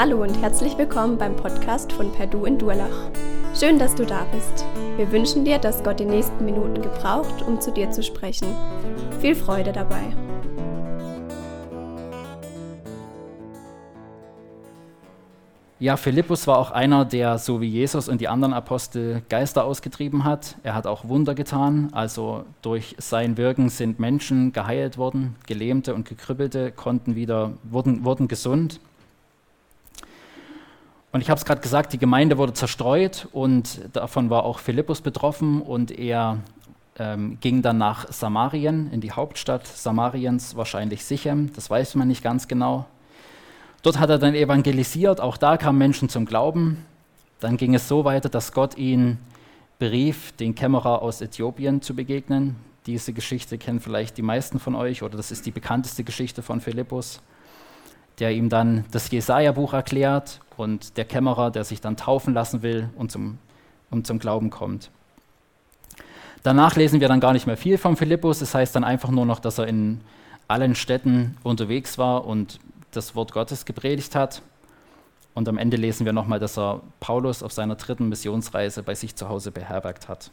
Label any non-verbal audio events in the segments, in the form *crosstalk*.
Hallo und herzlich willkommen beim Podcast von Perdu in Durlach. Schön, dass du da bist. Wir wünschen dir, dass Gott die nächsten Minuten gebraucht, um zu dir zu sprechen. Viel Freude dabei. Ja, Philippus war auch einer, der so wie Jesus und die anderen Apostel Geister ausgetrieben hat. Er hat auch Wunder getan. Also durch sein Wirken sind Menschen geheilt worden, Gelähmte und Gekrüppelte konnten wieder, wurden, wurden gesund. Und ich habe es gerade gesagt, die Gemeinde wurde zerstreut und davon war auch Philippus betroffen und er ähm, ging dann nach Samarien, in die Hauptstadt Samariens, wahrscheinlich Sichem, das weiß man nicht ganz genau. Dort hat er dann evangelisiert, auch da kamen Menschen zum Glauben. Dann ging es so weiter, dass Gott ihn berief, den Kämmerer aus Äthiopien zu begegnen. Diese Geschichte kennen vielleicht die meisten von euch oder das ist die bekannteste Geschichte von Philippus der ihm dann das Jesaja-Buch erklärt und der Kämmerer, der sich dann taufen lassen will und zum, und zum Glauben kommt. Danach lesen wir dann gar nicht mehr viel von Philippus. Es das heißt dann einfach nur noch, dass er in allen Städten unterwegs war und das Wort Gottes gepredigt hat. Und am Ende lesen wir nochmal, dass er Paulus auf seiner dritten Missionsreise bei sich zu Hause beherbergt hat.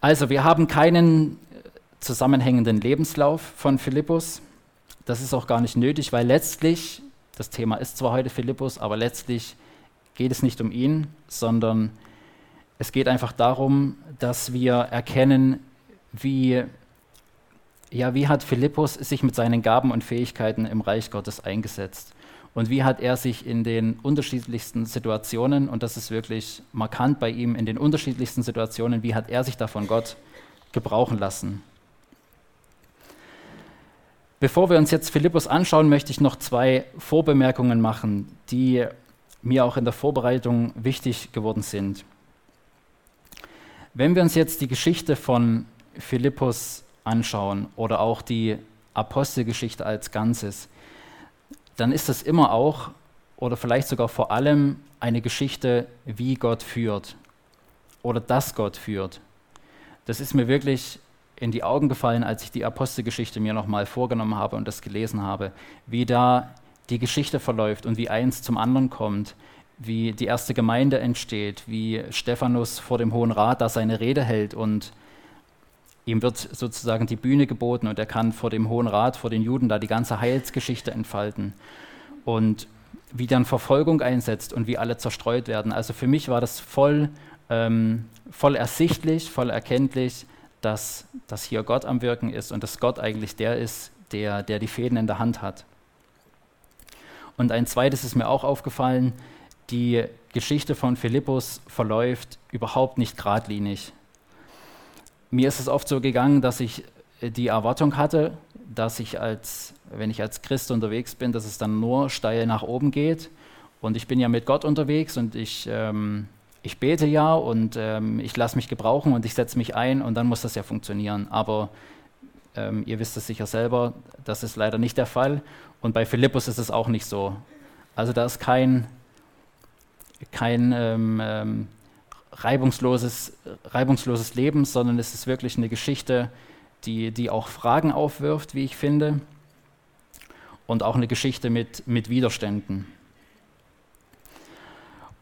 Also, wir haben keinen zusammenhängenden Lebenslauf von Philippus. Das ist auch gar nicht nötig, weil letztlich, das Thema ist zwar heute Philippus, aber letztlich geht es nicht um ihn, sondern es geht einfach darum, dass wir erkennen, wie, ja, wie hat Philippus sich mit seinen Gaben und Fähigkeiten im Reich Gottes eingesetzt und wie hat er sich in den unterschiedlichsten Situationen, und das ist wirklich markant bei ihm, in den unterschiedlichsten Situationen, wie hat er sich davon Gott gebrauchen lassen. Bevor wir uns jetzt Philippus anschauen, möchte ich noch zwei Vorbemerkungen machen, die mir auch in der Vorbereitung wichtig geworden sind. Wenn wir uns jetzt die Geschichte von Philippus anschauen oder auch die Apostelgeschichte als Ganzes, dann ist das immer auch oder vielleicht sogar vor allem eine Geschichte, wie Gott führt oder dass Gott führt. Das ist mir wirklich in die Augen gefallen, als ich die Apostelgeschichte mir nochmal vorgenommen habe und das gelesen habe, wie da die Geschichte verläuft und wie eins zum anderen kommt, wie die erste Gemeinde entsteht, wie Stephanus vor dem Hohen Rat da seine Rede hält und ihm wird sozusagen die Bühne geboten und er kann vor dem Hohen Rat, vor den Juden da die ganze Heilsgeschichte entfalten und wie dann Verfolgung einsetzt und wie alle zerstreut werden. Also für mich war das voll, ähm, voll ersichtlich, voll erkenntlich, dass, dass hier Gott am Wirken ist und dass Gott eigentlich der ist, der, der die Fäden in der Hand hat. Und ein zweites ist mir auch aufgefallen, die Geschichte von Philippus verläuft überhaupt nicht geradlinig. Mir ist es oft so gegangen, dass ich die Erwartung hatte, dass ich als, wenn ich als Christ unterwegs bin, dass es dann nur steil nach oben geht. Und ich bin ja mit Gott unterwegs und ich ähm, ich bete ja und ähm, ich lasse mich gebrauchen und ich setze mich ein und dann muss das ja funktionieren. Aber ähm, ihr wisst es sicher selber, das ist leider nicht der Fall. Und bei Philippus ist es auch nicht so. Also da ist kein, kein ähm, ähm reibungsloses, reibungsloses Leben, sondern es ist wirklich eine Geschichte, die, die auch Fragen aufwirft, wie ich finde. Und auch eine Geschichte mit, mit Widerständen.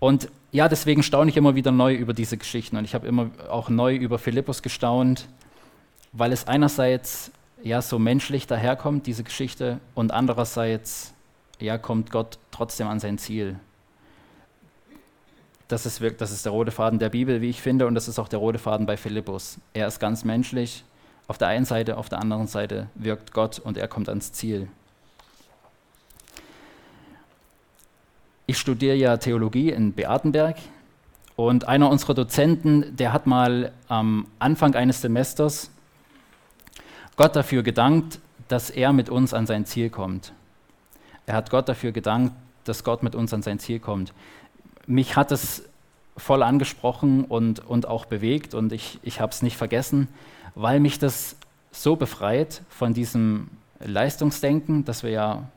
Und ja, deswegen staune ich immer wieder neu über diese Geschichten und ich habe immer auch neu über Philippus gestaunt, weil es einerseits ja so menschlich daherkommt, diese Geschichte, und andererseits ja kommt Gott trotzdem an sein Ziel. Das ist, das ist der rote Faden der Bibel, wie ich finde, und das ist auch der rote Faden bei Philippus. Er ist ganz menschlich auf der einen Seite, auf der anderen Seite wirkt Gott und er kommt ans Ziel. Ich studiere ja Theologie in Beatenberg und einer unserer Dozenten, der hat mal am Anfang eines Semesters Gott dafür gedankt, dass er mit uns an sein Ziel kommt. Er hat Gott dafür gedankt, dass Gott mit uns an sein Ziel kommt. Mich hat es voll angesprochen und, und auch bewegt und ich, ich habe es nicht vergessen, weil mich das so befreit von diesem Leistungsdenken, das wir ja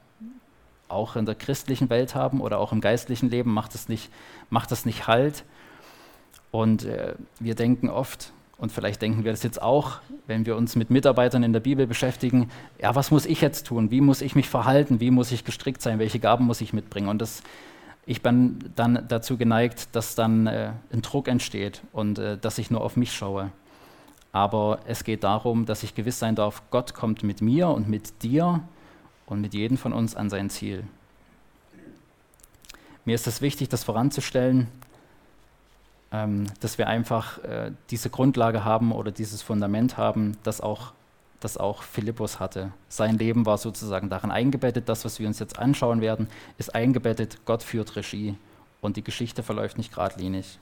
auch in der christlichen Welt haben oder auch im geistlichen Leben, macht es nicht, macht das nicht Halt. Und äh, wir denken oft, Und vielleicht denken wir das jetzt auch, wenn wir uns mit Mitarbeitern in der Bibel beschäftigen. Ja, was muss ich jetzt tun? Wie muss ich mich verhalten? Wie muss ich gestrickt sein? Welche Gaben muss ich mitbringen? Und das, ich bin dann dazu geneigt, dass dann äh, ein Druck entsteht und äh, dass ich nur auf mich schaue. Aber es geht darum, dass ich gewiss sein darf, Gott kommt mit mir und mit dir und mit jedem von uns an sein Ziel. Mir ist es wichtig, das voranzustellen, ähm, dass wir einfach äh, diese Grundlage haben oder dieses Fundament haben, das auch, das auch Philippus hatte. Sein Leben war sozusagen darin eingebettet. Das, was wir uns jetzt anschauen werden, ist eingebettet. Gott führt Regie und die Geschichte verläuft nicht geradlinig.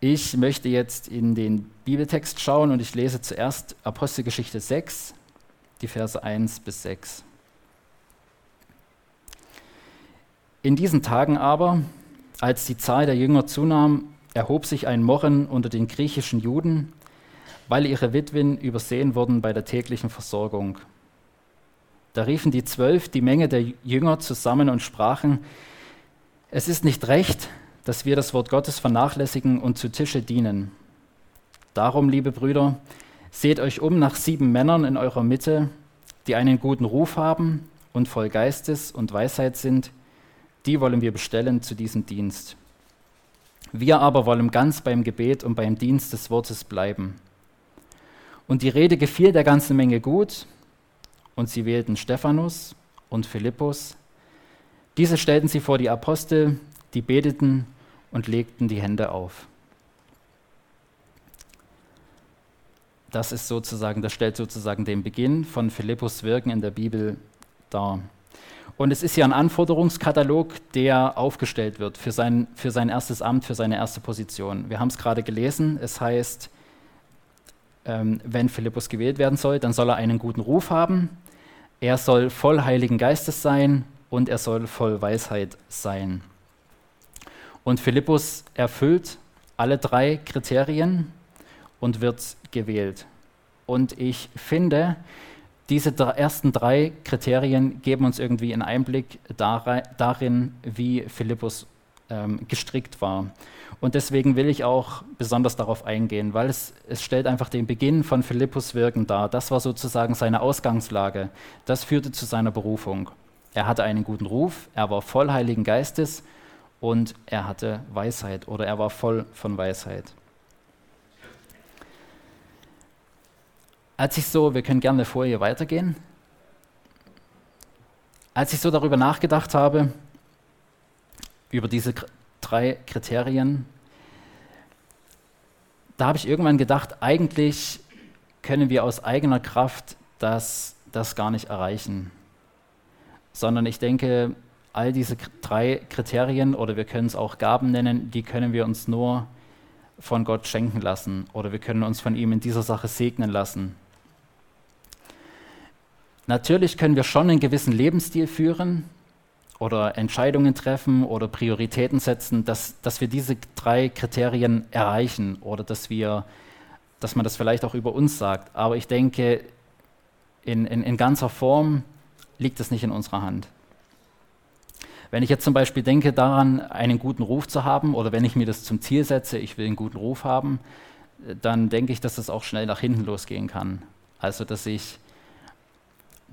Ich möchte jetzt in den Bibeltext schauen und ich lese zuerst Apostelgeschichte 6, die Verse 1 bis 6. In diesen Tagen aber, als die Zahl der Jünger zunahm, erhob sich ein Murren unter den griechischen Juden, weil ihre Witwen übersehen wurden bei der täglichen Versorgung. Da riefen die Zwölf die Menge der Jünger zusammen und sprachen, es ist nicht recht, dass wir das Wort Gottes vernachlässigen und zu Tische dienen. Darum, liebe Brüder, seht euch um nach sieben Männern in eurer Mitte, die einen guten Ruf haben und voll Geistes und Weisheit sind, die wollen wir bestellen zu diesem Dienst. Wir aber wollen ganz beim Gebet und beim Dienst des Wortes bleiben. Und die Rede gefiel der ganzen Menge gut, und sie wählten Stephanus und Philippus. Diese stellten sie vor die Apostel, die beteten und legten die Hände auf. Das ist sozusagen, das stellt sozusagen den Beginn von Philippus Wirken in der Bibel dar. Und es ist ja ein Anforderungskatalog, der aufgestellt wird für sein, für sein erstes Amt, für seine erste Position. Wir haben es gerade gelesen, es heißt, ähm, wenn Philippus gewählt werden soll, dann soll er einen guten Ruf haben, er soll voll Heiligen Geistes sein und er soll voll Weisheit sein. Und Philippus erfüllt alle drei Kriterien und wird gewählt. Und ich finde, diese ersten drei Kriterien geben uns irgendwie einen Einblick darin, wie Philippus ähm, gestrickt war. Und deswegen will ich auch besonders darauf eingehen, weil es, es stellt einfach den Beginn von Philippus Wirken dar. Das war sozusagen seine Ausgangslage. Das führte zu seiner Berufung. Er hatte einen guten Ruf, er war voll Heiligen Geistes und er hatte Weisheit oder er war voll von Weisheit. Als ich so, wir können gerne vor hier weitergehen, als ich so darüber nachgedacht habe, über diese drei Kriterien, da habe ich irgendwann gedacht, eigentlich können wir aus eigener Kraft das, das gar nicht erreichen, sondern ich denke, all diese drei Kriterien oder wir können es auch Gaben nennen, die können wir uns nur von Gott schenken lassen. Oder wir können uns von ihm in dieser Sache segnen lassen. Natürlich können wir schon einen gewissen Lebensstil führen oder Entscheidungen treffen oder Prioritäten setzen, dass, dass wir diese drei Kriterien erreichen oder dass, wir, dass man das vielleicht auch über uns sagt. Aber ich denke, in, in, in ganzer Form liegt es nicht in unserer Hand. Wenn ich jetzt zum Beispiel denke daran, einen guten Ruf zu haben, oder wenn ich mir das zum Ziel setze, ich will einen guten Ruf haben, dann denke ich, dass das auch schnell nach hinten losgehen kann. Also, dass ich,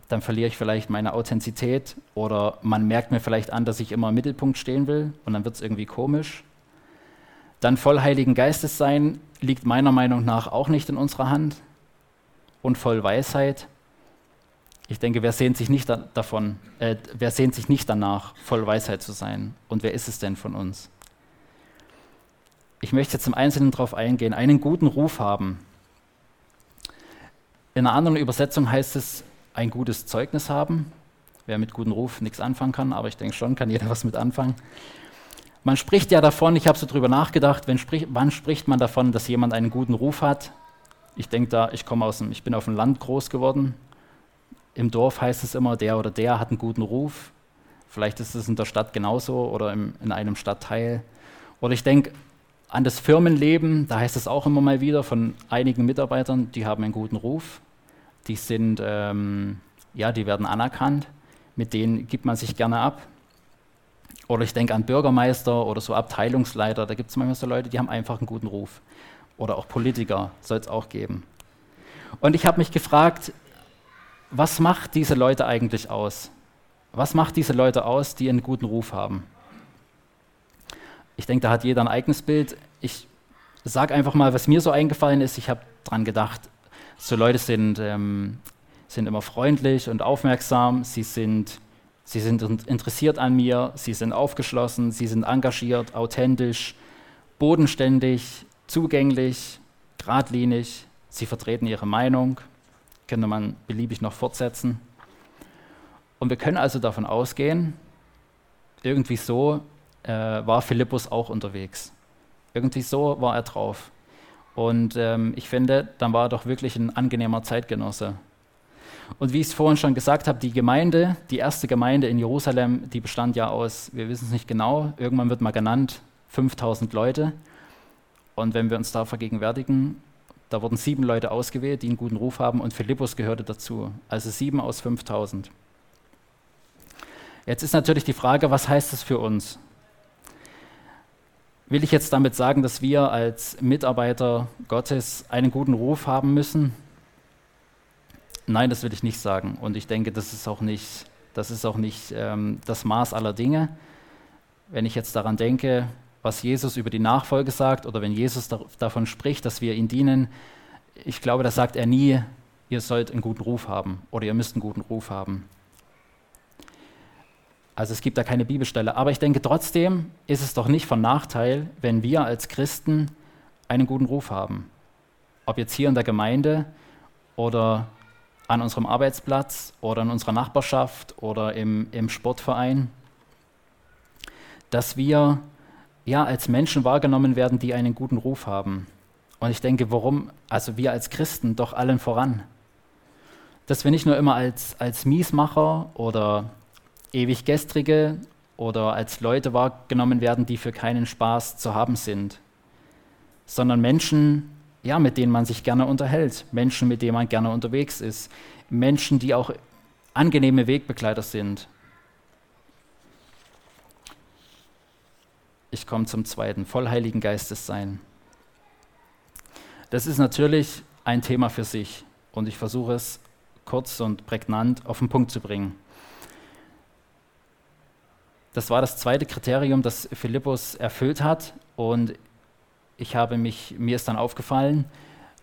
dann verliere ich vielleicht meine Authentizität oder man merkt mir vielleicht an, dass ich immer im Mittelpunkt stehen will und dann wird es irgendwie komisch. Dann voll Heiligen Geistes sein liegt meiner Meinung nach auch nicht in unserer Hand und voll Weisheit ich denke, wer sehnt sich nicht da davon, äh, wer sehnt sich nicht danach, voll Weisheit zu sein? Und wer ist es denn von uns? Ich möchte jetzt im Einzelnen darauf eingehen, einen guten Ruf haben. In einer anderen Übersetzung heißt es, ein gutes Zeugnis haben. Wer mit gutem Ruf nichts anfangen kann, aber ich denke schon, kann jeder *laughs* was mit anfangen. Man spricht ja davon, ich habe so drüber nachgedacht, sprich, wann spricht man davon, dass jemand einen guten Ruf hat? Ich denke da, ich komme aus dem, ich bin auf dem Land groß geworden, im Dorf heißt es immer, der oder der hat einen guten Ruf. Vielleicht ist es in der Stadt genauso oder im, in einem Stadtteil. Oder ich denke an das Firmenleben, da heißt es auch immer mal wieder von einigen Mitarbeitern, die haben einen guten Ruf. Die sind, ähm, ja, die werden anerkannt. Mit denen gibt man sich gerne ab. Oder ich denke an Bürgermeister oder so Abteilungsleiter, da gibt es manchmal so Leute, die haben einfach einen guten Ruf. Oder auch Politiker soll es auch geben. Und ich habe mich gefragt, was macht diese Leute eigentlich aus? Was macht diese Leute aus, die einen guten Ruf haben? Ich denke, da hat jeder ein eigenes Bild. Ich sage einfach mal, was mir so eingefallen ist. Ich habe daran gedacht, so Leute sind, ähm, sind immer freundlich und aufmerksam, sie sind, sie sind interessiert an mir, sie sind aufgeschlossen, sie sind engagiert, authentisch, bodenständig, zugänglich, geradlinig, sie vertreten ihre Meinung, könnte man beliebig noch fortsetzen. Und wir können also davon ausgehen, irgendwie so äh, war Philippus auch unterwegs. Irgendwie so war er drauf. Und ähm, ich finde, dann war er doch wirklich ein angenehmer Zeitgenosse. Und wie ich es vorhin schon gesagt habe, die Gemeinde, die erste Gemeinde in Jerusalem, die bestand ja aus, wir wissen es nicht genau, irgendwann wird mal genannt, 5000 Leute. Und wenn wir uns da vergegenwärtigen, da wurden sieben Leute ausgewählt, die einen guten Ruf haben und Philippus gehörte dazu. Also sieben aus 5000. Jetzt ist natürlich die Frage, was heißt das für uns? Will ich jetzt damit sagen, dass wir als Mitarbeiter Gottes einen guten Ruf haben müssen? Nein, das will ich nicht sagen. Und ich denke, das ist auch nicht das, ist auch nicht, ähm, das Maß aller Dinge. Wenn ich jetzt daran denke, was Jesus über die Nachfolge sagt oder wenn Jesus da, davon spricht, dass wir ihn dienen, ich glaube, da sagt er nie, ihr sollt einen guten Ruf haben oder ihr müsst einen guten Ruf haben. Also es gibt da keine Bibelstelle. Aber ich denke trotzdem ist es doch nicht von Nachteil, wenn wir als Christen einen guten Ruf haben. Ob jetzt hier in der Gemeinde oder an unserem Arbeitsplatz oder in unserer Nachbarschaft oder im, im Sportverein, dass wir ja als Menschen wahrgenommen werden, die einen guten Ruf haben. Und ich denke, warum, also wir als Christen doch allen voran. Dass wir nicht nur immer als, als Miesmacher oder ewig gestrige oder als Leute wahrgenommen werden, die für keinen Spaß zu haben sind, sondern Menschen, ja, mit denen man sich gerne unterhält, Menschen, mit denen man gerne unterwegs ist, Menschen, die auch angenehme Wegbegleiter sind. Ich komme zum zweiten, voll Heiligen Geistes sein. Das ist natürlich ein Thema für sich und ich versuche es kurz und prägnant auf den Punkt zu bringen. Das war das zweite Kriterium, das Philippus erfüllt hat. Und ich habe mich, mir ist dann aufgefallen,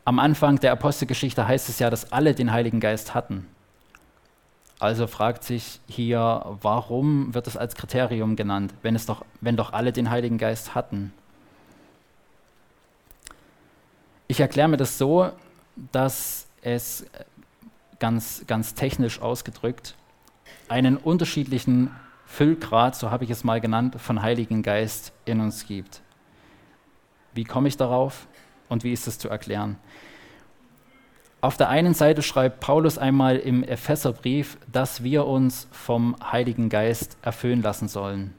am Anfang der Apostelgeschichte heißt es ja, dass alle den Heiligen Geist hatten. Also fragt sich hier, warum wird es als Kriterium genannt, wenn, es doch, wenn doch alle den Heiligen Geist hatten? Ich erkläre mir das so, dass es ganz, ganz technisch ausgedrückt einen unterschiedlichen Füllgrad, so habe ich es mal genannt, von Heiligen Geist in uns gibt. Wie komme ich darauf und wie ist es zu erklären? Auf der einen Seite schreibt Paulus einmal im Epheserbrief, dass wir uns vom Heiligen Geist erfüllen lassen sollen.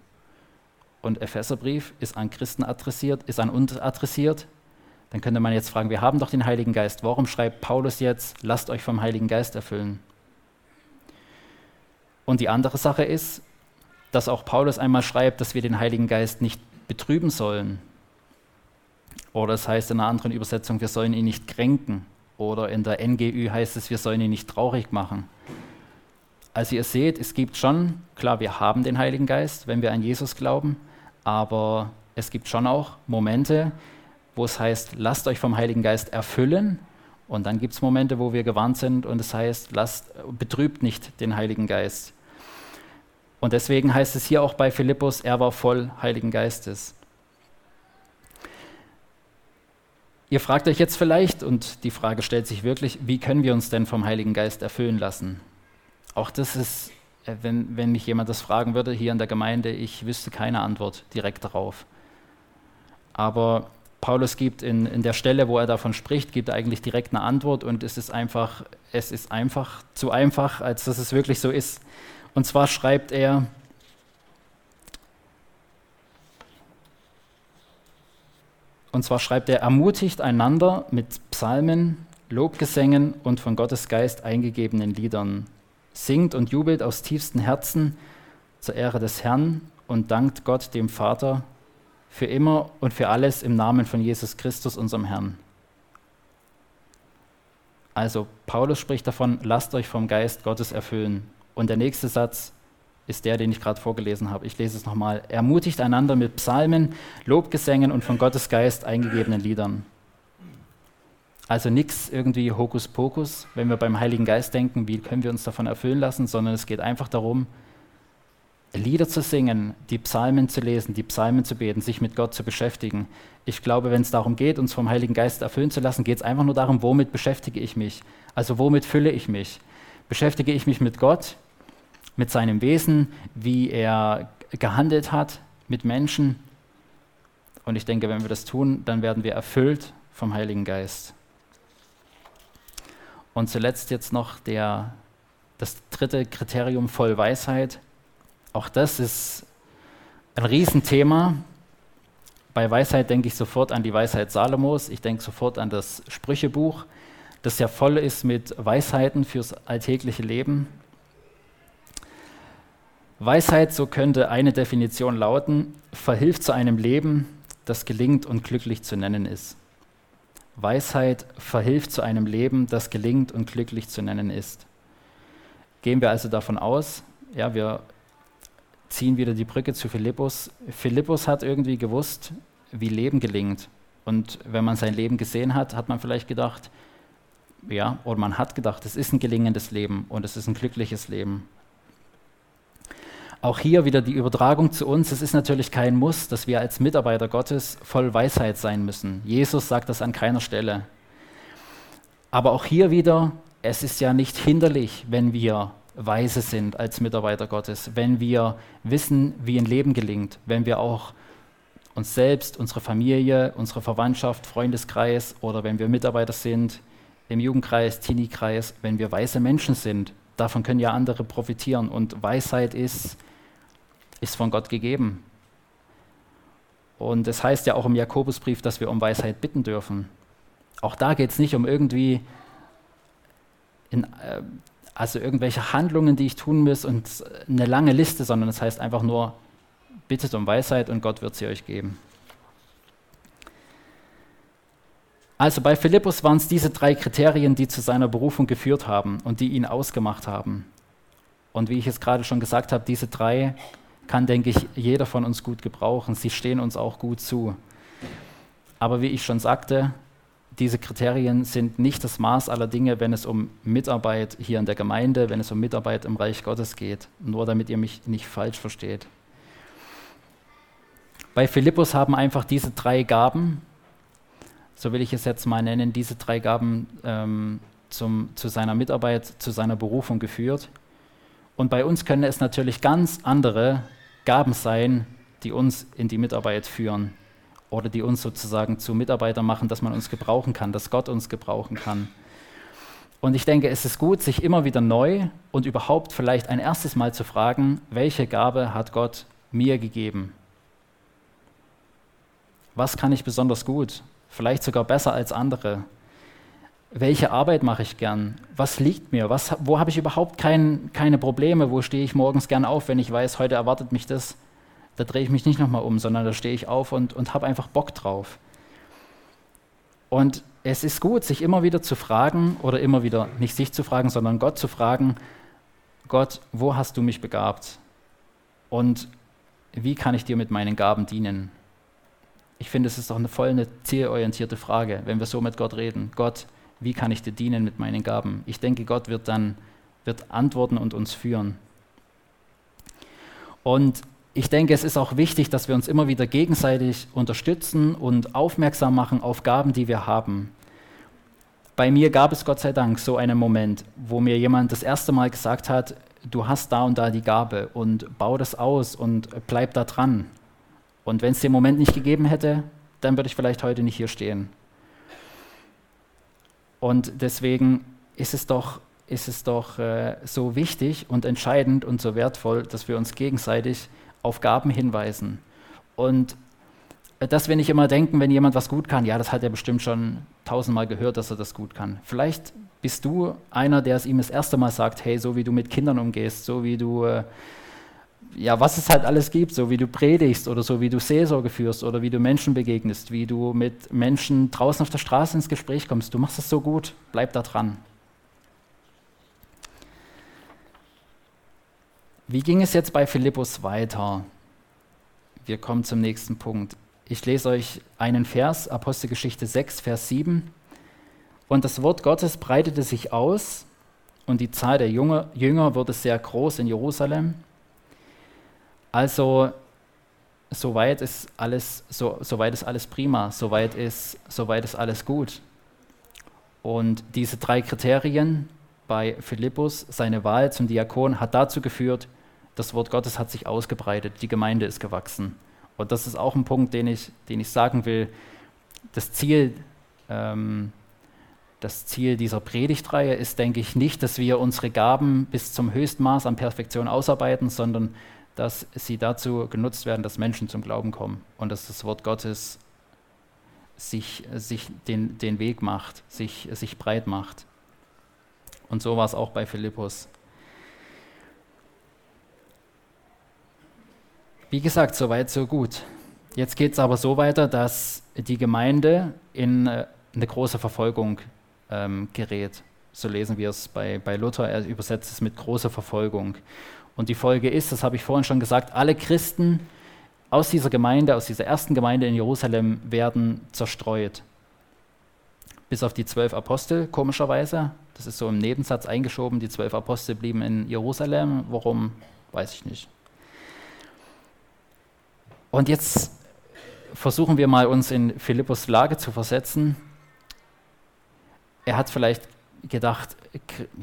Und Epheserbrief ist an Christen adressiert, ist an uns adressiert. Dann könnte man jetzt fragen, wir haben doch den Heiligen Geist. Warum schreibt Paulus jetzt, lasst euch vom Heiligen Geist erfüllen? Und die andere Sache ist, dass auch Paulus einmal schreibt, dass wir den Heiligen Geist nicht betrüben sollen. Oder es heißt in einer anderen Übersetzung, wir sollen ihn nicht kränken. Oder in der NGÜ heißt es, wir sollen ihn nicht traurig machen. Also ihr seht, es gibt schon, klar, wir haben den Heiligen Geist, wenn wir an Jesus glauben, aber es gibt schon auch Momente, wo es heißt, lasst euch vom Heiligen Geist erfüllen. Und dann gibt es Momente, wo wir gewarnt sind und es heißt, lasst, betrübt nicht den Heiligen Geist. Und deswegen heißt es hier auch bei Philippus, er war voll Heiligen Geistes. Ihr fragt euch jetzt vielleicht, und die Frage stellt sich wirklich, wie können wir uns denn vom Heiligen Geist erfüllen lassen? Auch das ist, äh, wenn, wenn mich jemand das fragen würde hier in der Gemeinde, ich wüsste keine Antwort direkt darauf. Aber Paulus gibt in, in der Stelle, wo er davon spricht, gibt er eigentlich direkt eine Antwort und es ist einfach, es ist einfach zu einfach, als dass es wirklich so ist. Und zwar schreibt er, und zwar schreibt er, ermutigt einander mit Psalmen, Lobgesängen und von Gottes Geist eingegebenen Liedern. Singt und jubelt aus tiefstem Herzen zur Ehre des Herrn und dankt Gott, dem Vater, für immer und für alles im Namen von Jesus Christus, unserem Herrn. Also Paulus spricht davon, lasst euch vom Geist Gottes erfüllen. Und der nächste Satz ist der, den ich gerade vorgelesen habe. Ich lese es nochmal. Ermutigt einander mit Psalmen, Lobgesängen und von Gottes Geist eingegebenen Liedern. Also nichts irgendwie Hokuspokus, wenn wir beim Heiligen Geist denken, wie können wir uns davon erfüllen lassen, sondern es geht einfach darum, Lieder zu singen, die Psalmen zu lesen, die Psalmen zu beten, sich mit Gott zu beschäftigen. Ich glaube, wenn es darum geht, uns vom Heiligen Geist erfüllen zu lassen, geht es einfach nur darum, womit beschäftige ich mich? Also womit fülle ich mich? Beschäftige ich mich mit Gott, mit seinem Wesen, wie er gehandelt hat mit Menschen? Und ich denke, wenn wir das tun, dann werden wir erfüllt vom Heiligen Geist. Und zuletzt jetzt noch der, das dritte Kriterium voll Weisheit. Auch das ist ein Riesenthema. Bei Weisheit denke ich sofort an die Weisheit Salomos, ich denke sofort an das Sprüchebuch, das ja voll ist mit Weisheiten fürs alltägliche Leben. Weisheit, so könnte eine Definition lauten, verhilft zu einem Leben, das gelingt und glücklich zu nennen ist. Weisheit verhilft zu einem Leben, das gelingt und glücklich zu nennen ist. Gehen wir also davon aus, ja, wir ziehen wieder die Brücke zu Philippus. Philippus hat irgendwie gewusst, wie Leben gelingt. Und wenn man sein Leben gesehen hat, hat man vielleicht gedacht, ja, oder man hat gedacht, es ist ein gelingendes Leben und es ist ein glückliches Leben. Auch hier wieder die Übertragung zu uns. Es ist natürlich kein Muss, dass wir als Mitarbeiter Gottes voll Weisheit sein müssen. Jesus sagt das an keiner Stelle. Aber auch hier wieder, es ist ja nicht hinderlich, wenn wir weise sind als Mitarbeiter Gottes, wenn wir wissen, wie ein Leben gelingt, wenn wir auch uns selbst, unsere Familie, unsere Verwandtschaft, Freundeskreis oder wenn wir Mitarbeiter sind im Jugendkreis, Teenie-Kreis, wenn wir weise Menschen sind. Davon können ja andere profitieren und Weisheit ist, ist von Gott gegeben. Und es das heißt ja auch im Jakobusbrief, dass wir um Weisheit bitten dürfen. Auch da geht es nicht um irgendwie in, äh, also irgendwelche Handlungen, die ich tun muss und eine lange Liste, sondern es das heißt einfach nur, bittet um Weisheit und Gott wird sie euch geben. Also bei Philippus waren es diese drei Kriterien, die zu seiner Berufung geführt haben und die ihn ausgemacht haben. Und wie ich es gerade schon gesagt habe, diese drei kann, denke ich, jeder von uns gut gebrauchen. Sie stehen uns auch gut zu. Aber wie ich schon sagte, diese Kriterien sind nicht das Maß aller Dinge, wenn es um Mitarbeit hier in der Gemeinde, wenn es um Mitarbeit im Reich Gottes geht. Nur damit ihr mich nicht falsch versteht. Bei Philippus haben einfach diese drei Gaben, so will ich es jetzt mal nennen, diese drei Gaben ähm, zum, zu seiner Mitarbeit, zu seiner Berufung geführt. Und bei uns können es natürlich ganz andere Gaben sein, die uns in die Mitarbeit führen oder die uns sozusagen zu Mitarbeitern machen, dass man uns gebrauchen kann, dass Gott uns gebrauchen kann. Und ich denke, es ist gut, sich immer wieder neu und überhaupt vielleicht ein erstes Mal zu fragen, welche Gabe hat Gott mir gegeben? Was kann ich besonders gut? Vielleicht sogar besser als andere? Welche Arbeit mache ich gern? Was liegt mir? Was, wo habe ich überhaupt kein, keine Probleme? Wo stehe ich morgens gern auf, wenn ich weiß, heute erwartet mich das? Da drehe ich mich nicht nochmal um, sondern da stehe ich auf und, und habe einfach Bock drauf. Und es ist gut, sich immer wieder zu fragen oder immer wieder nicht sich zu fragen, sondern Gott zu fragen, Gott, wo hast du mich begabt? Und wie kann ich dir mit meinen Gaben dienen? Ich finde, es ist doch eine voll eine zielorientierte Frage, wenn wir so mit Gott reden. Gott, wie kann ich dir dienen mit meinen Gaben? Ich denke, Gott wird dann wird antworten und uns führen. Und ich denke, es ist auch wichtig, dass wir uns immer wieder gegenseitig unterstützen und aufmerksam machen auf Gaben, die wir haben. Bei mir gab es Gott sei Dank so einen Moment, wo mir jemand das erste Mal gesagt hat, du hast da und da die Gabe und bau das aus und bleib da dran. Und wenn es den Moment nicht gegeben hätte, dann würde ich vielleicht heute nicht hier stehen. Und deswegen ist es doch, ist es doch äh, so wichtig und entscheidend und so wertvoll, dass wir uns gegenseitig auf Gaben hinweisen. Und dass wir nicht immer denken, wenn jemand was gut kann, ja, das hat er bestimmt schon tausendmal gehört, dass er das gut kann. Vielleicht bist du einer, der es ihm das erste Mal sagt, hey, so wie du mit Kindern umgehst, so wie du, äh, ja, was es halt alles gibt, so wie du predigst oder so wie du Seelsorge führst oder wie du Menschen begegnest, wie du mit Menschen draußen auf der Straße ins Gespräch kommst. Du machst es so gut, bleib da dran. Wie ging es jetzt bei Philippus weiter? Wir kommen zum nächsten Punkt. Ich lese euch einen Vers, Apostelgeschichte 6, Vers 7. Und das Wort Gottes breitete sich aus und die Zahl der Jünger, Jünger wurde sehr groß in Jerusalem. Also soweit ist alles, so, soweit ist alles prima, soweit ist, soweit ist alles gut. Und diese drei Kriterien bei Philippus, seine Wahl zum Diakon, hat dazu geführt, das Wort Gottes hat sich ausgebreitet, die Gemeinde ist gewachsen. Und das ist auch ein Punkt, den ich, den ich sagen will. Das Ziel, ähm, das Ziel dieser Predigtreihe ist, denke ich, nicht, dass wir unsere Gaben bis zum Höchstmaß an Perfektion ausarbeiten, sondern dass sie dazu genutzt werden, dass Menschen zum Glauben kommen und dass das Wort Gottes sich, sich den, den Weg macht, sich, sich breit macht. Und so war es auch bei Philippus. Wie gesagt, so weit, so gut. Jetzt geht es aber so weiter, dass die Gemeinde in äh, eine große Verfolgung ähm, gerät. So lesen wir es bei, bei Luther, er übersetzt es mit großer Verfolgung. Und die Folge ist, das habe ich vorhin schon gesagt, alle Christen aus dieser Gemeinde, aus dieser ersten Gemeinde in Jerusalem werden zerstreut. Bis auf die zwölf Apostel, komischerweise. Das ist so im Nebensatz eingeschoben. Die zwölf Apostel blieben in Jerusalem. Warum, weiß ich nicht. Und jetzt versuchen wir mal uns in Philippus Lage zu versetzen. Er hat vielleicht gedacht,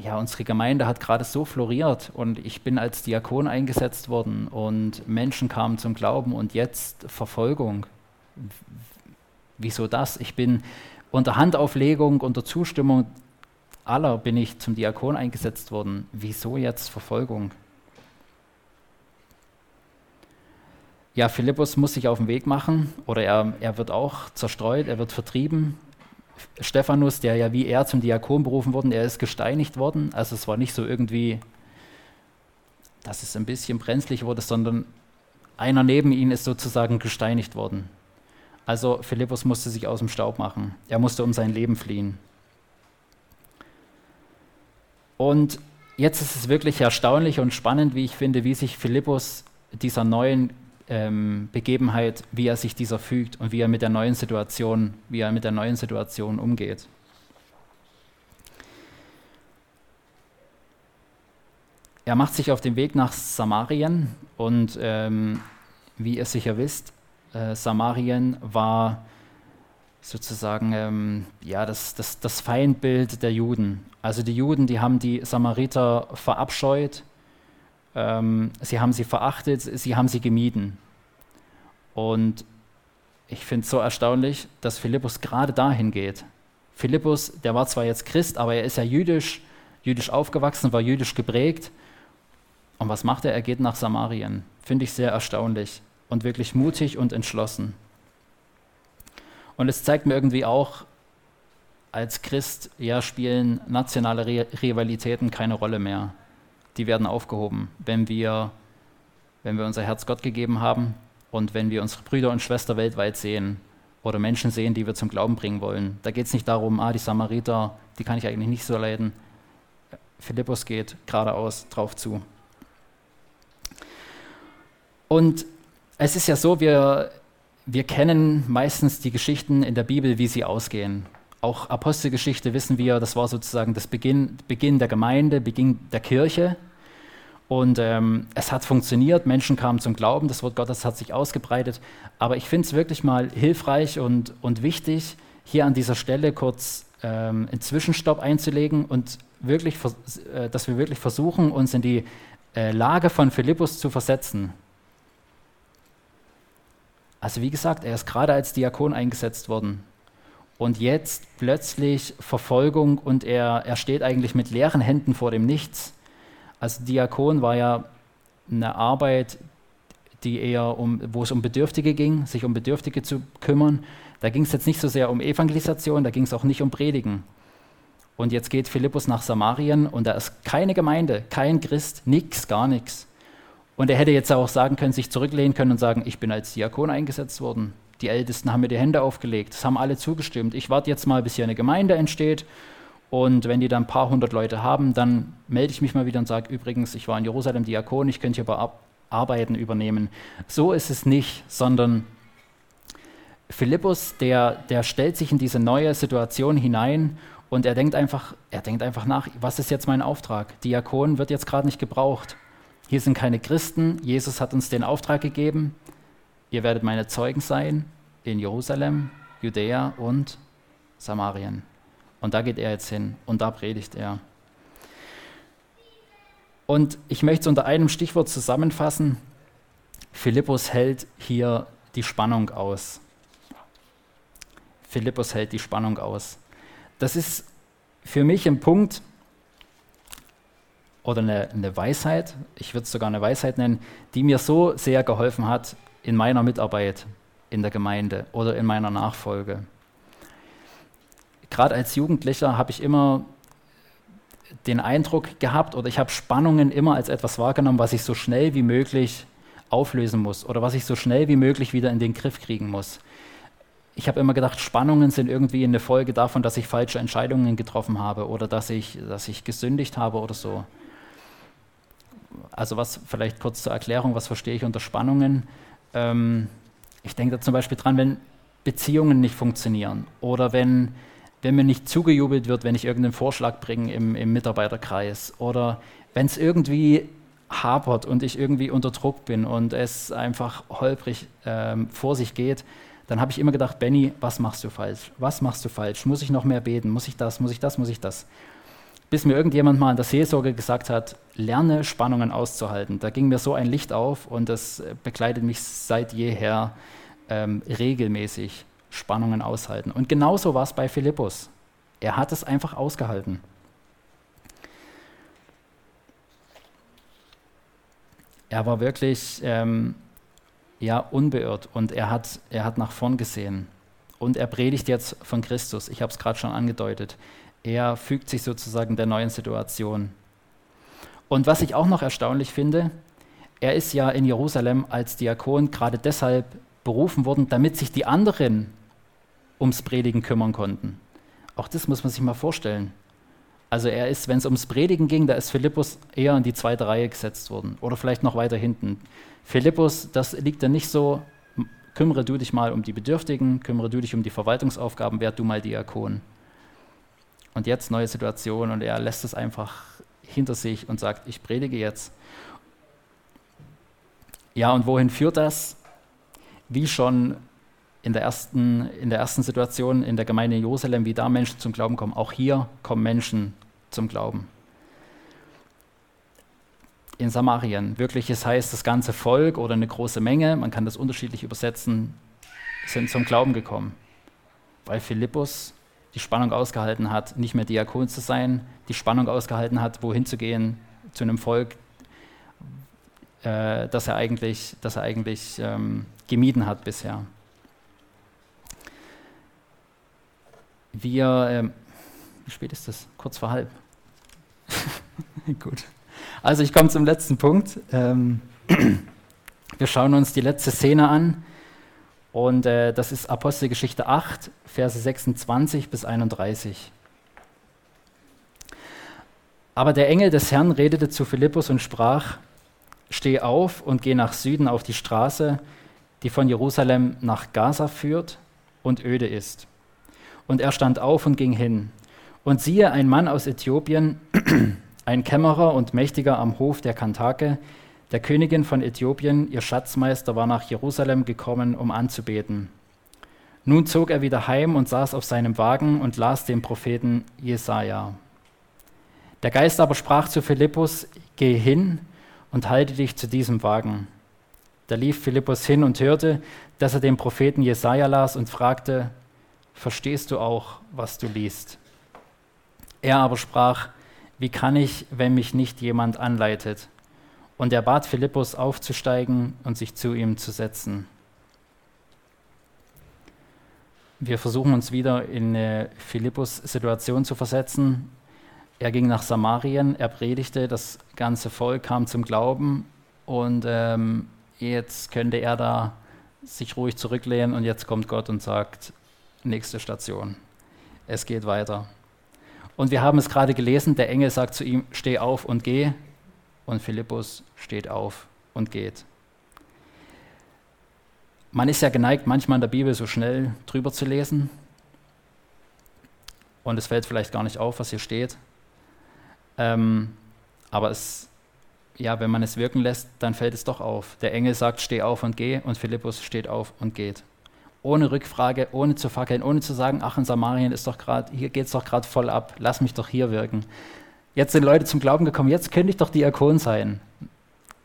ja, unsere Gemeinde hat gerade so floriert und ich bin als Diakon eingesetzt worden und Menschen kamen zum Glauben und jetzt Verfolgung. Wieso das? Ich bin unter Handauflegung, unter Zustimmung aller bin ich zum Diakon eingesetzt worden. Wieso jetzt Verfolgung? ja, Philippus muss sich auf den Weg machen oder er, er wird auch zerstreut, er wird vertrieben. Stephanus, der ja wie er zum Diakon berufen worden, er ist gesteinigt worden. Also es war nicht so irgendwie, dass es ein bisschen brenzlig wurde, sondern einer neben ihm ist sozusagen gesteinigt worden. Also Philippus musste sich aus dem Staub machen. Er musste um sein Leben fliehen. Und jetzt ist es wirklich erstaunlich und spannend, wie ich finde, wie sich Philippus dieser neuen ähm, Begebenheit, wie er sich dieser fügt und wie er mit der neuen Situation, wie er mit der neuen Situation umgeht. Er macht sich auf den Weg nach Samarien und ähm, wie ihr sicher wisst, äh, Samarien war sozusagen ähm, ja, das, das, das Feindbild der Juden. Also die Juden, die haben die Samariter verabscheut, ähm, sie haben sie verachtet, sie haben sie gemieden. Und ich finde es so erstaunlich, dass Philippus gerade dahin geht. Philippus, der war zwar jetzt Christ, aber er ist ja jüdisch, jüdisch aufgewachsen, war jüdisch geprägt. Und was macht er? Er geht nach Samarien. Finde ich sehr erstaunlich und wirklich mutig und entschlossen. Und es zeigt mir irgendwie auch, als Christ ja, spielen nationale Rivalitäten keine Rolle mehr die werden aufgehoben, wenn wir, wenn wir unser Herz Gott gegeben haben und wenn wir unsere Brüder und Schwestern weltweit sehen oder Menschen sehen, die wir zum Glauben bringen wollen. Da geht es nicht darum, ah, die Samariter, die kann ich eigentlich nicht so leiden. Philippus geht geradeaus drauf zu. Und es ist ja so, wir, wir kennen meistens die Geschichten in der Bibel, wie sie ausgehen. Auch Apostelgeschichte wissen wir, das war sozusagen das Beginn, Beginn der Gemeinde, Beginn der Kirche. Und ähm, es hat funktioniert, Menschen kamen zum Glauben, das Wort Gottes hat sich ausgebreitet. Aber ich finde es wirklich mal hilfreich und, und wichtig, hier an dieser Stelle kurz ähm, einen Zwischenstopp einzulegen und wirklich, äh, dass wir wirklich versuchen, uns in die äh, Lage von Philippus zu versetzen. Also wie gesagt, er ist gerade als Diakon eingesetzt worden. Und jetzt plötzlich Verfolgung und er, er steht eigentlich mit leeren Händen vor dem Nichts. Als Diakon war ja eine Arbeit, die eher um, wo es um Bedürftige ging, sich um Bedürftige zu kümmern. Da ging es jetzt nicht so sehr um Evangelisation, da ging es auch nicht um Predigen. Und jetzt geht Philippus nach Samarien und da ist keine Gemeinde, kein Christ, nichts, gar nichts. Und er hätte jetzt auch sagen können, sich zurücklehnen können und sagen, ich bin als Diakon eingesetzt worden. Die Ältesten haben mir die Hände aufgelegt. Das haben alle zugestimmt. Ich warte jetzt mal, bis hier eine Gemeinde entsteht. Und wenn die dann ein paar hundert Leute haben, dann melde ich mich mal wieder und sage, übrigens, ich war in Jerusalem Diakon, ich könnte hier aber Arbeiten übernehmen. So ist es nicht, sondern Philippus, der, der stellt sich in diese neue Situation hinein und er denkt einfach, er denkt einfach nach, was ist jetzt mein Auftrag? Diakon wird jetzt gerade nicht gebraucht. Hier sind keine Christen. Jesus hat uns den Auftrag gegeben. Ihr werdet meine Zeugen sein in Jerusalem, Judäa und Samarien. Und da geht er jetzt hin und da predigt er. Und ich möchte es unter einem Stichwort zusammenfassen. Philippus hält hier die Spannung aus. Philippus hält die Spannung aus. Das ist für mich ein Punkt, oder eine, eine Weisheit, ich würde es sogar eine Weisheit nennen, die mir so sehr geholfen hat in meiner Mitarbeit in der Gemeinde oder in meiner Nachfolge. Gerade als Jugendlicher habe ich immer den Eindruck gehabt oder ich habe Spannungen immer als etwas wahrgenommen, was ich so schnell wie möglich auflösen muss oder was ich so schnell wie möglich wieder in den Griff kriegen muss. Ich habe immer gedacht, Spannungen sind irgendwie eine Folge davon, dass ich falsche Entscheidungen getroffen habe oder dass ich, dass ich gesündigt habe oder so also was vielleicht kurz zur Erklärung, was verstehe ich unter Spannungen? Ähm, ich denke da zum Beispiel dran, wenn Beziehungen nicht funktionieren oder wenn, wenn mir nicht zugejubelt wird, wenn ich irgendeinen Vorschlag bringe im, im Mitarbeiterkreis oder wenn es irgendwie hapert und ich irgendwie unter Druck bin und es einfach holprig ähm, vor sich geht, dann habe ich immer gedacht, Benny, was machst du falsch? Was machst du falsch? Muss ich noch mehr beten? Muss ich das? Muss ich das? Muss ich das? Bis mir irgendjemand mal in der Seelsorge gesagt hat, lerne Spannungen auszuhalten. Da ging mir so ein Licht auf und das begleitet mich seit jeher ähm, regelmäßig, Spannungen aushalten. Und genauso war es bei Philippus. Er hat es einfach ausgehalten. Er war wirklich ähm, ja, unbeirrt und er hat, er hat nach vorn gesehen. Und er predigt jetzt von Christus. Ich habe es gerade schon angedeutet. Er fügt sich sozusagen der neuen Situation. Und was ich auch noch erstaunlich finde, er ist ja in Jerusalem als Diakon gerade deshalb berufen worden, damit sich die anderen ums Predigen kümmern konnten. Auch das muss man sich mal vorstellen. Also er ist, wenn es ums Predigen ging, da ist Philippus eher in die zweite Reihe gesetzt worden oder vielleicht noch weiter hinten. Philippus, das liegt dann nicht so, kümmere du dich mal um die Bedürftigen, kümmere du dich um die Verwaltungsaufgaben, werd du mal Diakon. Und jetzt neue Situation und er lässt es einfach hinter sich und sagt, ich predige jetzt. Ja, und wohin führt das? Wie schon in der ersten, in der ersten Situation in der Gemeinde in Jerusalem, wie da Menschen zum Glauben kommen, auch hier kommen Menschen zum Glauben. In Samarien, wirklich, es heißt, das ganze Volk oder eine große Menge, man kann das unterschiedlich übersetzen, sind zum Glauben gekommen, weil Philippus die Spannung ausgehalten hat, nicht mehr Diakon zu sein, die Spannung ausgehalten hat, wohin zu gehen zu einem Volk, äh, das er eigentlich, das er eigentlich ähm, gemieden hat bisher. Wir, ähm, wie spät ist das? Kurz vor halb. *laughs* Gut. Also ich komme zum letzten Punkt. Ähm, *clears throat* wir schauen uns die letzte Szene an und äh, das ist Apostelgeschichte 8, Verse 26 bis 31. Aber der Engel des Herrn redete zu Philippus und sprach, Steh auf und geh nach Süden auf die Straße, die von Jerusalem nach Gaza führt und öde ist. Und er stand auf und ging hin. Und siehe, ein Mann aus Äthiopien, *clears throat* ein Kämmerer und Mächtiger am Hof der Kantake, der Königin von Äthiopien, ihr Schatzmeister, war nach Jerusalem gekommen, um anzubeten. Nun zog er wieder heim und saß auf seinem Wagen und las den Propheten Jesaja. Der Geist aber sprach zu Philippus: Geh hin und halte dich zu diesem Wagen. Da lief Philippus hin und hörte, dass er den Propheten Jesaja las und fragte: Verstehst du auch, was du liest? Er aber sprach: Wie kann ich, wenn mich nicht jemand anleitet? Und er bat Philippus aufzusteigen und sich zu ihm zu setzen. Wir versuchen uns wieder in eine Philippus-Situation zu versetzen. Er ging nach Samarien, er predigte, das ganze Volk kam zum Glauben und ähm, jetzt könnte er da sich ruhig zurücklehnen und jetzt kommt Gott und sagt, nächste Station, es geht weiter. Und wir haben es gerade gelesen, der Engel sagt zu ihm, steh auf und geh. Und Philippus steht auf und geht. Man ist ja geneigt, manchmal in der Bibel so schnell drüber zu lesen. Und es fällt vielleicht gar nicht auf, was hier steht. Ähm, aber es, ja, wenn man es wirken lässt, dann fällt es doch auf. Der Engel sagt, steh auf und geh. Und Philippus steht auf und geht ohne Rückfrage, ohne zu fackeln, ohne zu sagen, ach, in Samarien ist doch gerade, hier geht es doch gerade voll ab, lass mich doch hier wirken. Jetzt sind Leute zum Glauben gekommen, jetzt könnte ich doch Diakon sein.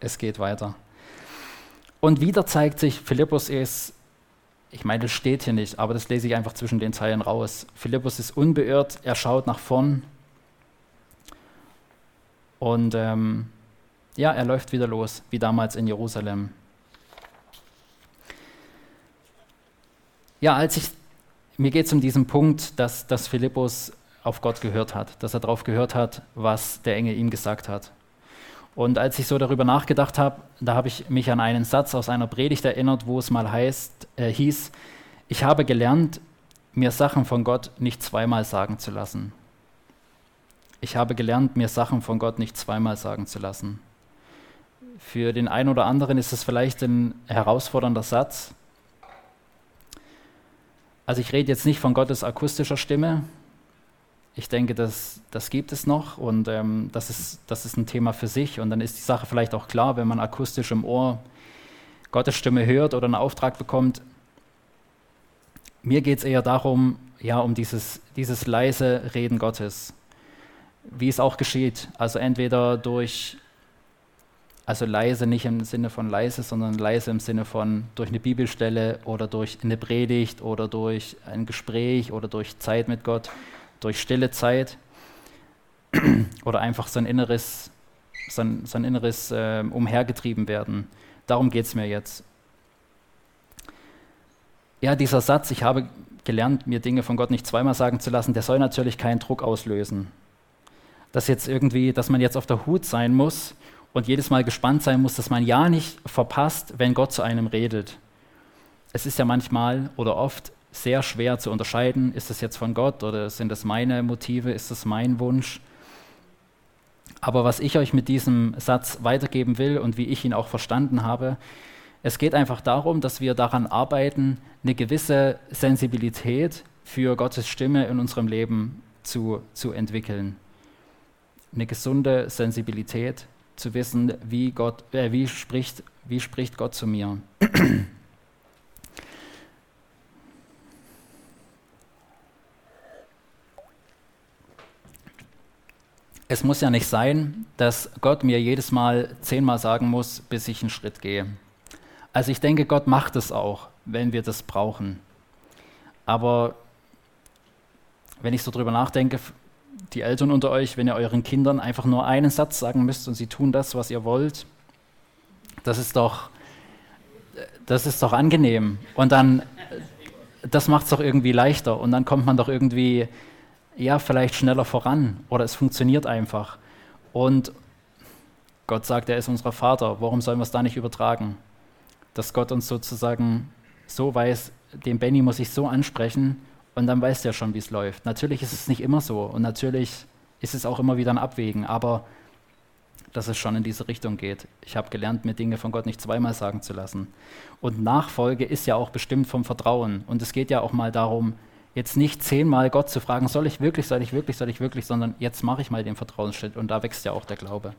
Es geht weiter. Und wieder zeigt sich, Philippus ist, ich meine, das steht hier nicht, aber das lese ich einfach zwischen den Zeilen raus. Philippus ist unbeirrt, er schaut nach vorn und ähm, ja, er läuft wieder los, wie damals in Jerusalem. Ja, als ich, mir geht es um diesen Punkt, dass, dass Philippus auf Gott gehört hat, dass er darauf gehört hat, was der Engel ihm gesagt hat. Und als ich so darüber nachgedacht habe, da habe ich mich an einen Satz aus einer Predigt erinnert, wo es mal heißt, äh, hieß, ich habe gelernt, mir Sachen von Gott nicht zweimal sagen zu lassen. Ich habe gelernt, mir Sachen von Gott nicht zweimal sagen zu lassen. Für den einen oder anderen ist es vielleicht ein herausfordernder Satz, also ich rede jetzt nicht von Gottes akustischer Stimme. Ich denke, das, das gibt es noch und ähm, das, ist, das ist ein Thema für sich. Und dann ist die Sache vielleicht auch klar, wenn man akustisch im Ohr Gottes Stimme hört oder einen Auftrag bekommt. Mir geht es eher darum, ja, um dieses, dieses leise Reden Gottes, wie es auch geschieht. Also entweder durch also leise nicht im Sinne von leise, sondern leise im Sinne von durch eine Bibelstelle oder durch eine Predigt oder durch ein Gespräch oder durch Zeit mit Gott, durch stille Zeit *clears throat* oder einfach sein inneres, sein, sein inneres äh, umhergetrieben werden. Darum geht es mir jetzt. Ja, dieser Satz, ich habe gelernt, mir Dinge von Gott nicht zweimal sagen zu lassen, der soll natürlich keinen Druck auslösen. Dass jetzt irgendwie, dass man jetzt auf der Hut sein muss und jedes Mal gespannt sein muss, dass man ja nicht verpasst, wenn Gott zu einem redet. Es ist ja manchmal oder oft sehr schwer zu unterscheiden, ist das jetzt von Gott oder sind das meine Motive, ist das mein Wunsch. Aber was ich euch mit diesem Satz weitergeben will und wie ich ihn auch verstanden habe, es geht einfach darum, dass wir daran arbeiten, eine gewisse Sensibilität für Gottes Stimme in unserem Leben zu, zu entwickeln. Eine gesunde Sensibilität zu wissen, wie, Gott, äh, wie, spricht, wie spricht Gott zu mir. Es muss ja nicht sein, dass Gott mir jedes Mal zehnmal sagen muss, bis ich einen Schritt gehe. Also ich denke, Gott macht es auch, wenn wir das brauchen. Aber wenn ich so drüber nachdenke, die Eltern unter euch, wenn ihr euren Kindern einfach nur einen Satz sagen müsst und sie tun das, was ihr wollt, das ist doch, das ist doch angenehm. Und dann, das macht es doch irgendwie leichter. Und dann kommt man doch irgendwie, ja, vielleicht schneller voran. Oder es funktioniert einfach. Und Gott sagt, er ist unser Vater. Warum sollen wir es da nicht übertragen? Dass Gott uns sozusagen so weiß, den Benny muss ich so ansprechen, und dann weißt du ja schon, wie es läuft. Natürlich ist es nicht immer so und natürlich ist es auch immer wieder ein Abwägen, aber dass es schon in diese Richtung geht. Ich habe gelernt, mir Dinge von Gott nicht zweimal sagen zu lassen. Und Nachfolge ist ja auch bestimmt vom Vertrauen. Und es geht ja auch mal darum, jetzt nicht zehnmal Gott zu fragen, soll ich wirklich, soll ich wirklich, soll ich wirklich, sondern jetzt mache ich mal den Vertrauensschritt und da wächst ja auch der Glaube.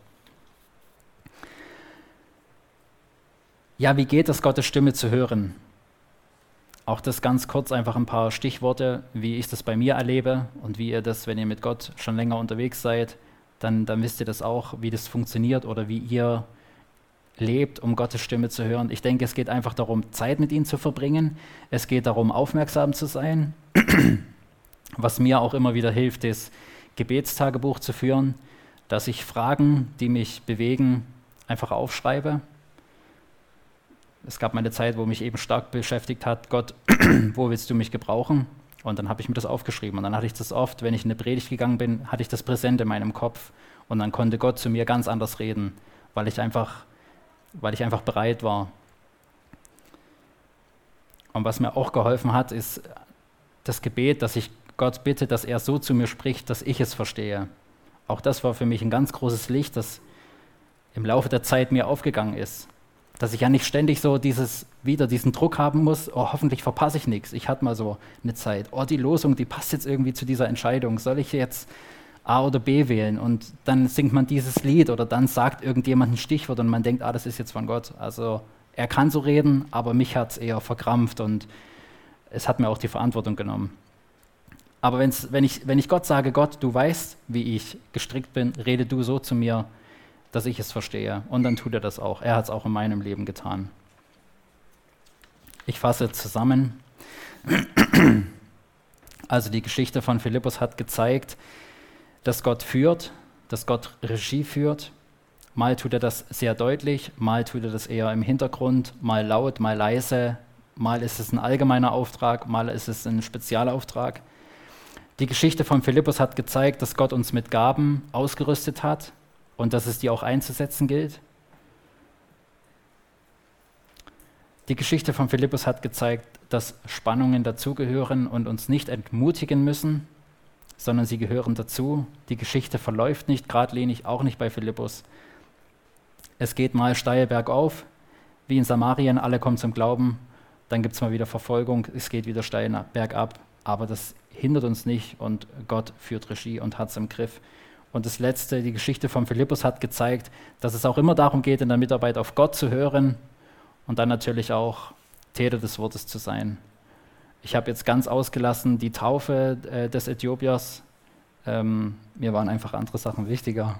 Ja, wie geht es, Gottes Stimme zu hören? Auch das ganz kurz, einfach ein paar Stichworte, wie ich das bei mir erlebe und wie ihr das, wenn ihr mit Gott schon länger unterwegs seid, dann, dann wisst ihr das auch, wie das funktioniert oder wie ihr lebt, um Gottes Stimme zu hören. Ich denke, es geht einfach darum, Zeit mit ihm zu verbringen. Es geht darum, aufmerksam zu sein. *clears throat* Was mir auch immer wieder hilft, ist, Gebetstagebuch zu führen, dass ich Fragen, die mich bewegen, einfach aufschreibe es gab mal eine Zeit, wo mich eben stark beschäftigt hat, Gott, *clears throat* wo willst du mich gebrauchen? Und dann habe ich mir das aufgeschrieben. Und dann hatte ich das oft, wenn ich in eine Predigt gegangen bin, hatte ich das präsent in meinem Kopf. Und dann konnte Gott zu mir ganz anders reden, weil ich einfach weil ich einfach bereit war. Und was mir auch geholfen hat, ist das Gebet, dass ich Gott bitte, dass er so zu mir spricht, dass ich es verstehe. Auch das war für mich ein ganz großes Licht, das im Laufe der Zeit mir aufgegangen ist. Dass ich ja nicht ständig so dieses, wieder diesen Druck haben muss, oh, hoffentlich verpasse ich nichts. Ich hatte mal so eine Zeit, oh, die Losung, die passt jetzt irgendwie zu dieser Entscheidung. Soll ich jetzt A oder B wählen? Und dann singt man dieses Lied oder dann sagt irgendjemand ein Stichwort und man denkt, ah, das ist jetzt von Gott. Also er kann so reden, aber mich hat es eher verkrampft und es hat mir auch die Verantwortung genommen. Aber wenn, ich, wenn ich Gott sage, Gott, du weißt, wie ich gestrickt bin, rede du so zu mir, dass ich es verstehe. Und dann tut er das auch. Er hat es auch in meinem Leben getan. Ich fasse zusammen. Also die Geschichte von Philippus hat gezeigt, dass Gott führt, dass Gott Regie führt. Mal tut er das sehr deutlich, mal tut er das eher im Hintergrund, mal laut, mal leise, mal ist es ein allgemeiner Auftrag, mal ist es ein Spezialauftrag. Die Geschichte von Philippus hat gezeigt, dass Gott uns mit Gaben ausgerüstet hat und dass es die auch einzusetzen gilt. Die Geschichte von Philippus hat gezeigt, dass Spannungen dazugehören und uns nicht entmutigen müssen, sondern sie gehören dazu. Die Geschichte verläuft nicht geradlinig, auch nicht bei Philippus. Es geht mal steil bergauf, wie in Samarien, alle kommen zum Glauben, dann gibt es mal wieder Verfolgung, es geht wieder steil bergab, aber das hindert uns nicht und Gott führt Regie und hat es im Griff. Und das Letzte, die Geschichte von Philippus hat gezeigt, dass es auch immer darum geht, in der Mitarbeit auf Gott zu hören und dann natürlich auch Täter des Wortes zu sein. Ich habe jetzt ganz ausgelassen die Taufe äh, des Äthiopiers. Ähm, mir waren einfach andere Sachen wichtiger.